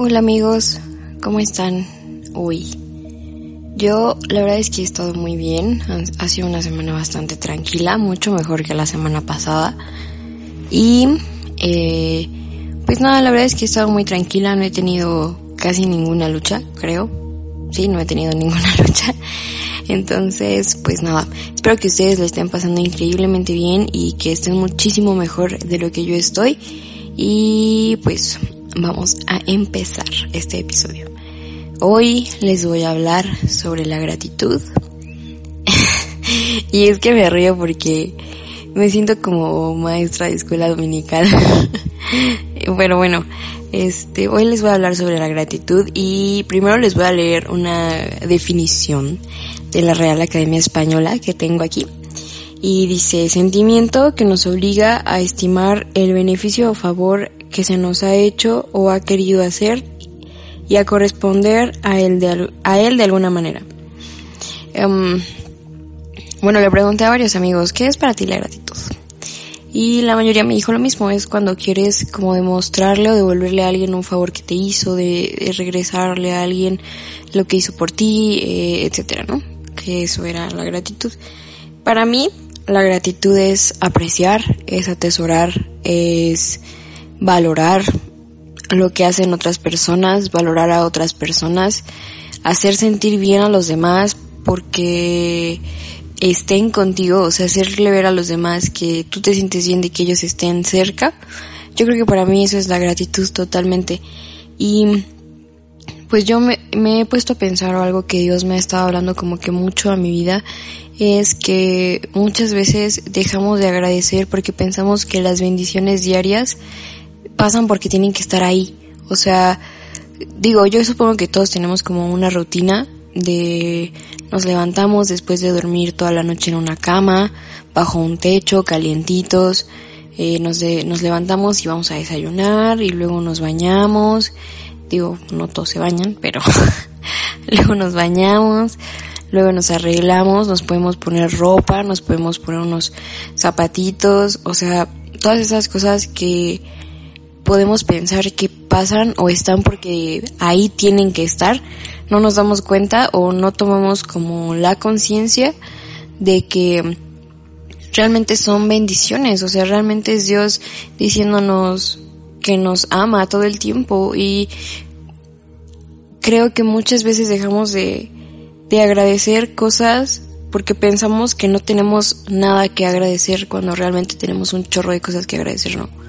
Hola amigos, ¿cómo están hoy? Yo la verdad es que he estado muy bien, ha sido una semana bastante tranquila, mucho mejor que la semana pasada. Y eh, pues nada, la verdad es que he estado muy tranquila, no he tenido casi ninguna lucha, creo. Sí, no he tenido ninguna lucha. Entonces, pues nada, espero que ustedes lo estén pasando increíblemente bien y que estén muchísimo mejor de lo que yo estoy. Y pues vamos a empezar este episodio. Hoy les voy a hablar sobre la gratitud. y es que me río porque me siento como maestra de escuela dominical. Pero bueno, este, hoy les voy a hablar sobre la gratitud y primero les voy a leer una definición de la Real Academia Española que tengo aquí. Y dice, sentimiento que nos obliga a estimar el beneficio o favor que se nos ha hecho o ha querido hacer y a corresponder a él de, a él de alguna manera. Em, bueno, le pregunté a varios amigos, ¿qué es para ti la gratitud? Y la mayoría me dijo lo mismo, es cuando quieres como demostrarle o devolverle a alguien un favor que te hizo, de, regresarle a alguien lo que hizo por ti, eh, etcétera, ¿no? Que eso era la gratitud. Para mí, la gratitud es apreciar, es atesorar, es valorar lo que hacen otras personas, valorar a otras personas, hacer sentir bien a los demás porque estén contigo, o sea, hacerle ver a los demás que tú te sientes bien de que ellos estén cerca. Yo creo que para mí eso es la gratitud totalmente. Y pues yo me, he puesto a pensar algo que Dios me ha estado hablando como que mucho a mi vida es que muchas veces dejamos de agradecer porque pensamos que las bendiciones diarias pasan porque tienen que estar ahí. O sea, digo, yo supongo que todos tenemos como una rutina de nos levantamos después de dormir toda la noche en una cama, bajo un techo, calientitos, eh, nos, nos levantamos y vamos a desayunar y luego nos bañamos, digo, no todos se bañan, pero luego nos bañamos, luego nos arreglamos, nos podemos poner ropa, nos podemos poner unos zapatitos, o sea, todas esas cosas que podemos pensar que pasan o están porque ahí tienen que estar, no nos damos cuenta o no tomamos como la conciencia de que realmente son bendiciones, o sea, realmente es Dios diciéndonos que nos ama todo el tiempo y creo que muchas veces dejamos de, de agradecer cosas porque pensamos que no tenemos nada que agradecer cuando realmente tenemos un chorro de cosas que agradecer, ¿no?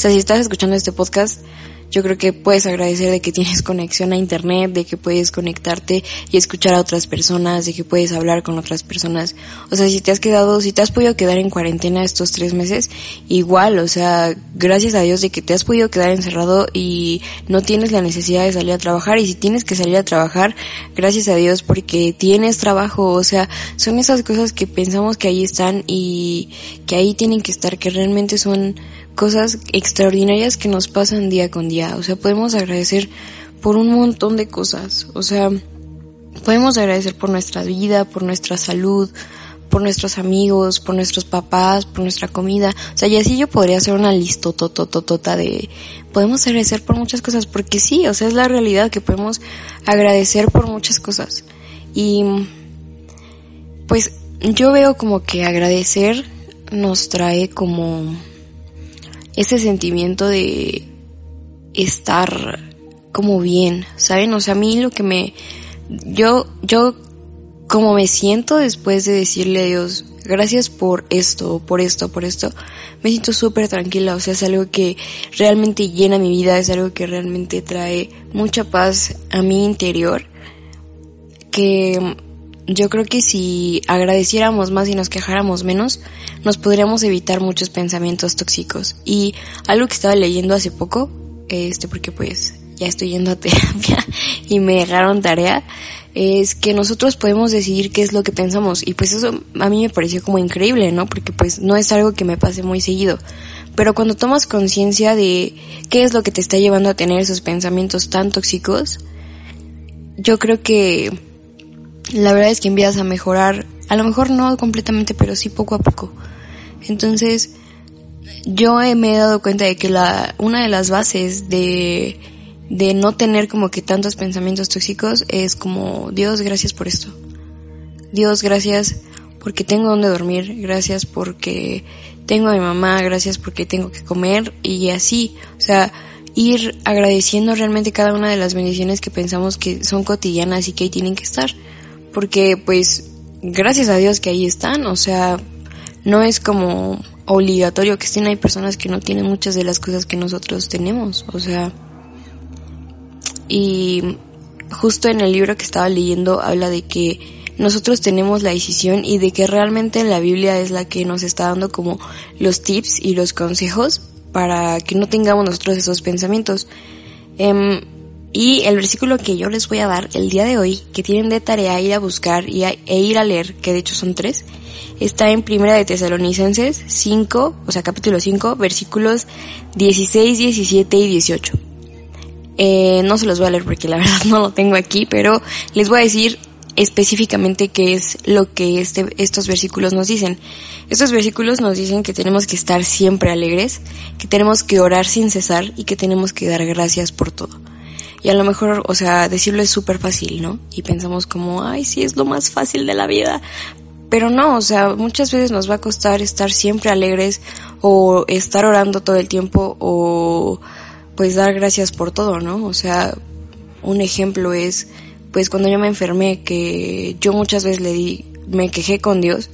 O sea, si estás escuchando este podcast, yo creo que puedes agradecer de que tienes conexión a internet, de que puedes conectarte y escuchar a otras personas, de que puedes hablar con otras personas. O sea, si te has quedado, si te has podido quedar en cuarentena estos tres meses, igual, o sea, gracias a Dios de que te has podido quedar encerrado y no tienes la necesidad de salir a trabajar y si tienes que salir a trabajar, gracias a Dios porque tienes trabajo, o sea, son esas cosas que pensamos que ahí están y que ahí tienen que estar, que realmente son cosas extraordinarias que nos pasan día con día. O sea, podemos agradecer por un montón de cosas. O sea, podemos agradecer por nuestra vida, por nuestra salud, por nuestros amigos, por nuestros papás, por nuestra comida. O sea, y así yo podría hacer una lista totototota de podemos agradecer por muchas cosas, porque sí, o sea, es la realidad que podemos agradecer por muchas cosas. Y pues yo veo como que agradecer nos trae como ese sentimiento de estar como bien, ¿saben? O sea, a mí lo que me, yo, yo como me siento después de decirle a Dios, gracias por esto, por esto, por esto, me siento súper tranquila, o sea, es algo que realmente llena mi vida, es algo que realmente trae mucha paz a mi interior, que yo creo que si agradeciéramos más y nos quejáramos menos, nos podríamos evitar muchos pensamientos tóxicos. Y algo que estaba leyendo hace poco, este, porque pues ya estoy yendo a terapia y me dejaron tarea, es que nosotros podemos decidir qué es lo que pensamos. Y pues eso a mí me pareció como increíble, ¿no? Porque pues no es algo que me pase muy seguido. Pero cuando tomas conciencia de qué es lo que te está llevando a tener esos pensamientos tan tóxicos, yo creo que la verdad es que empiezas a mejorar, a lo mejor no completamente, pero sí poco a poco. Entonces, yo me he dado cuenta de que la, una de las bases de de no tener como que tantos pensamientos tóxicos es como, Dios, gracias por esto. Dios, gracias porque tengo donde dormir, gracias porque tengo a mi mamá, gracias porque tengo que comer y así, o sea, ir agradeciendo realmente cada una de las bendiciones que pensamos que son cotidianas y que ahí tienen que estar, porque pues gracias a Dios que ahí están, o sea, no es como obligatorio que estén, hay personas que no tienen muchas de las cosas que nosotros tenemos, o sea, y justo en el libro que estaba leyendo habla de que nosotros tenemos la decisión y de que realmente la Biblia es la que nos está dando como los tips y los consejos para que no tengamos nosotros esos pensamientos. Em, y el versículo que yo les voy a dar el día de hoy, que tienen de tarea ir a buscar y e ir a leer, que de hecho son tres, está en Primera de Tesalonicenses 5, o sea, capítulo 5, versículos 16, 17 y 18. Eh, no se los voy a leer porque la verdad no lo tengo aquí, pero les voy a decir específicamente qué es lo que este, estos versículos nos dicen. Estos versículos nos dicen que tenemos que estar siempre alegres, que tenemos que orar sin cesar y que tenemos que dar gracias por todo. Y a lo mejor, o sea, decirlo es súper fácil, ¿no? Y pensamos como, ay, sí, es lo más fácil de la vida. Pero no, o sea, muchas veces nos va a costar estar siempre alegres o estar orando todo el tiempo o pues dar gracias por todo, ¿no? O sea, un ejemplo es pues cuando yo me enfermé, que yo muchas veces le di, me quejé con Dios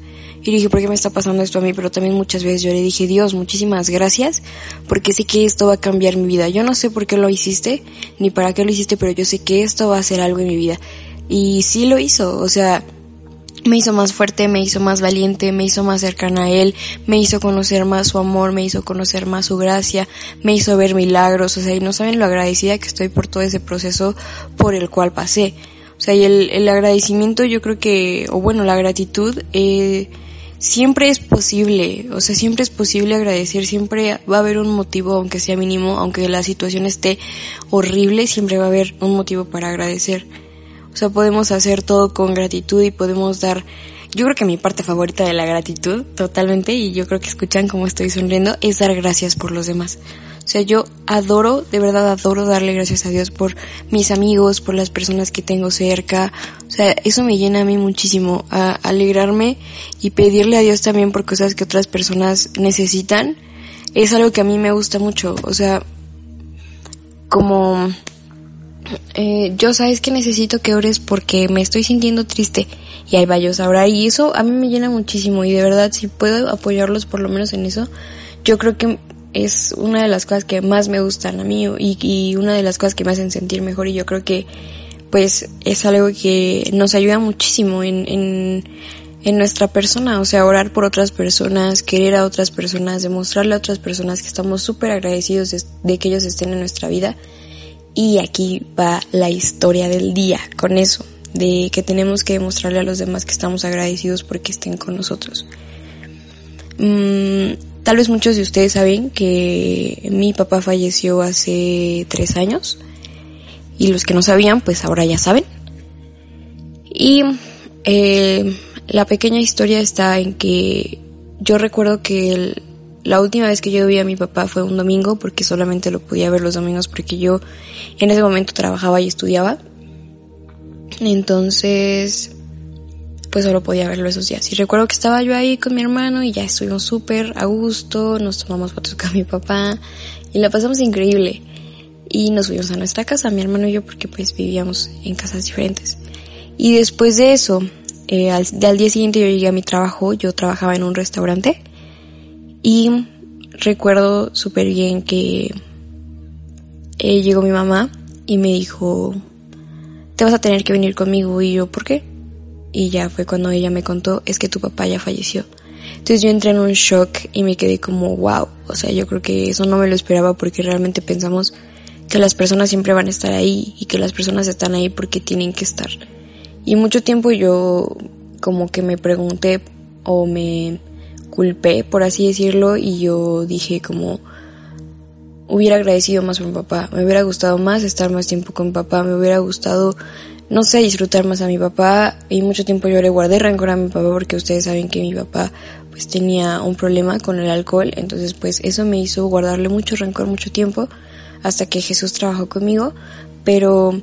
y dije, ¿por qué me está pasando esto a mí? Pero también muchas veces yo le dije, Dios, muchísimas gracias, porque sé que esto va a cambiar mi vida. Yo no sé por qué lo hiciste, ni para qué lo hiciste, pero yo sé que esto va a hacer algo en mi vida. Y sí lo hizo, o sea, me hizo más fuerte, me hizo más valiente, me hizo más cercana a Él, me hizo conocer más su amor, me hizo conocer más su gracia, me hizo ver milagros, o sea, y no saben lo agradecida que estoy por todo ese proceso por el cual pasé. O sea, y el, el agradecimiento yo creo que, o bueno, la gratitud, eh, siempre es posible, o sea, siempre es posible agradecer, siempre va a haber un motivo, aunque sea mínimo, aunque la situación esté horrible, siempre va a haber un motivo para agradecer. O sea, podemos hacer todo con gratitud y podemos dar, yo creo que mi parte favorita de la gratitud, totalmente, y yo creo que escuchan cómo estoy sonriendo, es dar gracias por los demás. O sea, yo adoro, de verdad adoro darle gracias a Dios por mis amigos, por las personas que tengo cerca. O sea, eso me llena a mí muchísimo, a alegrarme y pedirle a Dios también por cosas que otras personas necesitan. Es algo que a mí me gusta mucho. O sea, como eh, yo sabes que necesito que ores porque me estoy sintiendo triste y ahí va yo ahora y eso a mí me llena muchísimo y de verdad si puedo apoyarlos por lo menos en eso yo creo que es una de las cosas que más me gustan a mí y, y una de las cosas que me hacen sentir mejor y yo creo que pues es algo que nos ayuda muchísimo en, en, en nuestra persona, o sea, orar por otras personas, querer a otras personas, demostrarle a otras personas que estamos súper agradecidos de que ellos estén en nuestra vida y aquí va la historia del día con eso, de que tenemos que demostrarle a los demás que estamos agradecidos porque estén con nosotros. Mm, tal vez muchos de ustedes saben que mi papá falleció hace tres años y los que no sabían pues ahora ya saben. Y eh, la pequeña historia está en que yo recuerdo que la última vez que yo vi a mi papá fue un domingo porque solamente lo podía ver los domingos porque yo en ese momento trabajaba y estudiaba. Entonces, pues solo podía verlo esos días. Y recuerdo que estaba yo ahí con mi hermano y ya estuvimos súper a gusto, nos tomamos fotos con mi papá y la pasamos increíble. Y nos fuimos a nuestra casa, mi hermano y yo, porque pues vivíamos en casas diferentes. Y después de eso, eh, al, día siguiente yo llegué a mi trabajo, yo trabajaba en un restaurante y recuerdo súper bien que eh, llegó mi mamá y me dijo, te vas a tener que venir conmigo. Y yo, ¿por qué? Y ya fue cuando ella me contó, es que tu papá ya falleció. Entonces yo entré en un shock y me quedé como, wow. O sea, yo creo que eso no me lo esperaba porque realmente pensamos que las personas siempre van a estar ahí y que las personas están ahí porque tienen que estar. Y mucho tiempo yo como que me pregunté o me culpé, por así decirlo, y yo dije como hubiera agradecido más a mi papá, me hubiera gustado más estar más tiempo con mi papá, me hubiera gustado, no sé, disfrutar más a mi papá y mucho tiempo yo le guardé rencor a mi papá porque ustedes saben que mi papá pues tenía un problema con el alcohol, entonces pues eso me hizo guardarle mucho rencor mucho tiempo hasta que Jesús trabajó conmigo, pero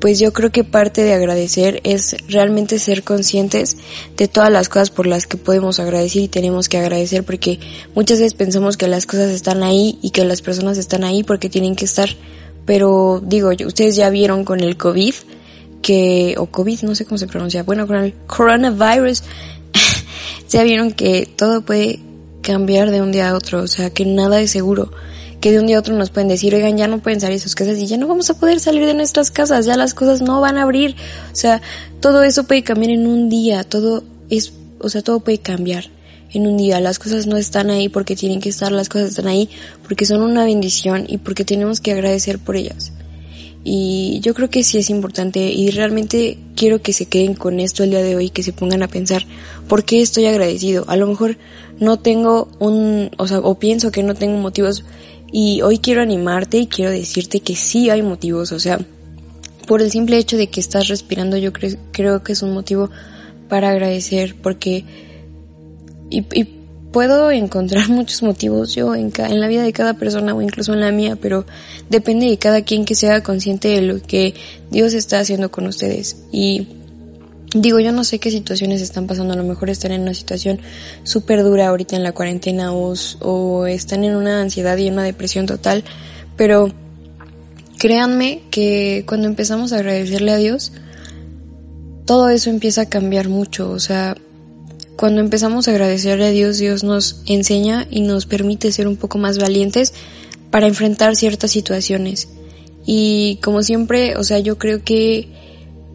pues yo creo que parte de agradecer es realmente ser conscientes de todas las cosas por las que podemos agradecer y tenemos que agradecer porque muchas veces pensamos que las cosas están ahí y que las personas están ahí porque tienen que estar, pero digo, ustedes ya vieron con el COVID que, o COVID, no sé cómo se pronuncia, bueno, con el coronavirus, ya vieron que todo puede cambiar de un día a otro, o sea, que nada es seguro que de un día a otro nos pueden decir, oigan, ya no pueden salir sus casas y ya no vamos a poder salir de nuestras casas, ya las cosas no van a abrir. O sea, todo eso puede cambiar en un día, todo es, o sea, todo puede cambiar en un día. Las cosas no están ahí porque tienen que estar, las cosas están ahí porque son una bendición y porque tenemos que agradecer por ellas. Y yo creo que sí es importante y realmente quiero que se queden con esto el día de hoy, que se pongan a pensar, ¿por qué estoy agradecido? A lo mejor no tengo un, o sea, o pienso que no tengo motivos y hoy quiero animarte y quiero decirte que sí hay motivos, o sea, por el simple hecho de que estás respirando yo creo que es un motivo para agradecer porque y, puedo encontrar muchos motivos yo en, en la vida de cada persona o incluso en la mía, pero depende de cada quien que sea consciente de lo que Dios está haciendo con ustedes. Y Digo, yo no sé qué situaciones están pasando, a lo mejor están en una situación súper dura ahorita en la cuarentena o, o están en una ansiedad y una depresión total, pero créanme que cuando empezamos a agradecerle a Dios, todo eso empieza a cambiar mucho, o sea, cuando empezamos a agradecerle a Dios, Dios nos enseña y nos permite ser un poco más valientes para enfrentar ciertas situaciones. Y como siempre, o sea, yo creo que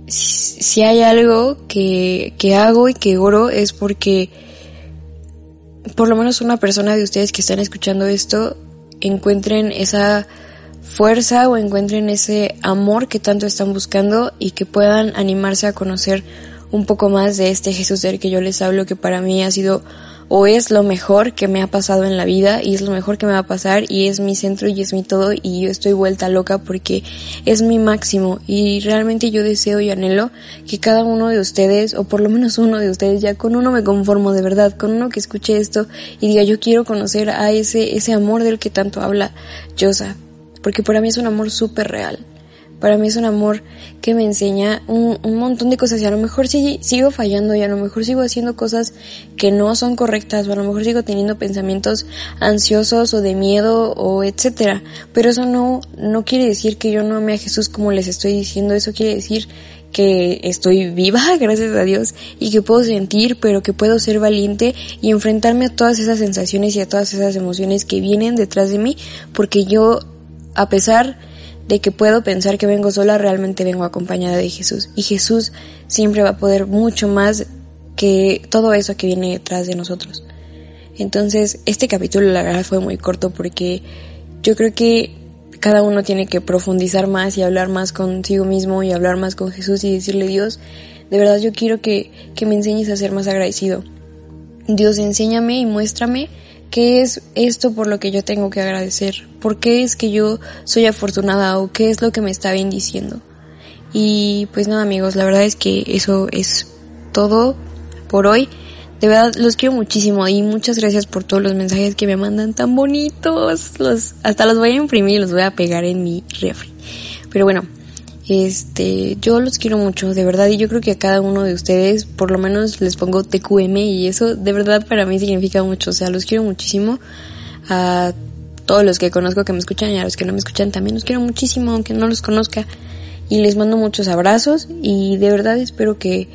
si hay algo que, que hago y que oro es porque por lo menos una persona de ustedes que están escuchando esto encuentren esa fuerza o encuentren ese amor que tanto están buscando y que puedan animarse a conocer un poco más de este Jesús del que yo les hablo que para mí ha sido o es lo mejor que me ha pasado en la vida y es lo mejor que me va a pasar y es mi centro y es mi todo y yo estoy vuelta loca porque es mi máximo. Y realmente yo deseo y anhelo que cada uno de ustedes o por lo menos uno de ustedes ya con uno me conformo de verdad, con uno que escuche esto y diga yo quiero conocer a ese, ese amor del que tanto habla Yosa porque para mí es un amor súper real para mí es un amor que me enseña un, montón de cosas y a lo mejor sí, sigo fallando y a lo mejor sigo haciendo cosas que no son correctas o a lo mejor sigo teniendo pensamientos ansiosos o de miedo o etcétera. Pero eso no, no quiere decir que yo no ame a Jesús como les estoy diciendo, eso quiere decir que estoy viva, gracias a Dios, y que puedo sentir, pero que puedo ser valiente y enfrentarme a todas esas sensaciones y a todas esas emociones que vienen detrás de mí, porque yo, a pesar de que puedo pensar que vengo sola, realmente vengo acompañada de Jesús. Y Jesús siempre va a poder mucho más que todo eso que viene detrás de nosotros. Entonces, este capítulo la verdad fue muy corto porque yo creo que cada uno tiene que profundizar más y hablar más consigo mismo y hablar más con Jesús y decirle, Dios, de verdad yo quiero que, que me enseñes a ser más agradecido. Dios, enséñame y muéstrame ¿Qué es esto por lo que yo tengo que agradecer? ¿Por qué es que yo soy afortunada o qué es lo que me está bendiciendo? Y pues nada amigos, la verdad es que eso es todo por hoy. De verdad los quiero muchísimo y muchas gracias por todos los mensajes que me mandan tan bonitos. Los, hasta los voy a imprimir y los voy a pegar en mi refri. Pero bueno, este, yo los quiero mucho, de verdad, y yo creo que a cada uno de ustedes, por lo menos les pongo TQM y eso de verdad para mí significa mucho, o sea, los quiero muchísimo. A todos los que conozco que me escuchan y a los que no me escuchan también los quiero muchísimo, aunque no los conozca. Y les mando muchos abrazos y de verdad espero que,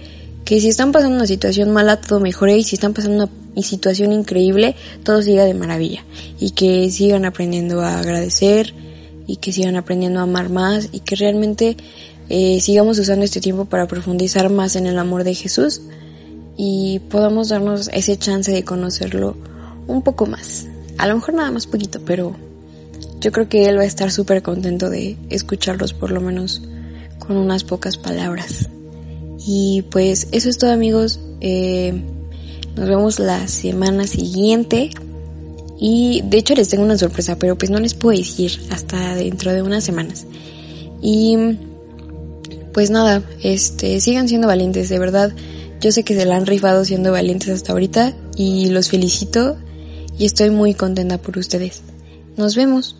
que si están pasando una situación mala todo mejore y si están pasando una situación increíble todo siga de maravilla y que sigan aprendiendo a agradecer, y que sigan aprendiendo a amar más y que realmente eh, sigamos usando este tiempo para profundizar más en el amor de Jesús y podamos darnos ese chance de conocerlo un poco más. A lo mejor nada más poquito, pero yo creo que Él va a estar súper contento de escucharlos por lo menos con unas pocas palabras. Y pues eso es todo amigos. Eh, nos vemos la semana siguiente. Y de hecho les tengo una sorpresa, pero pues no les puedo decir hasta dentro de unas semanas. Y pues nada, este, sigan siendo valientes, de verdad. Yo sé que se la han rifado siendo valientes hasta ahorita y los felicito y estoy muy contenta por ustedes. Nos vemos.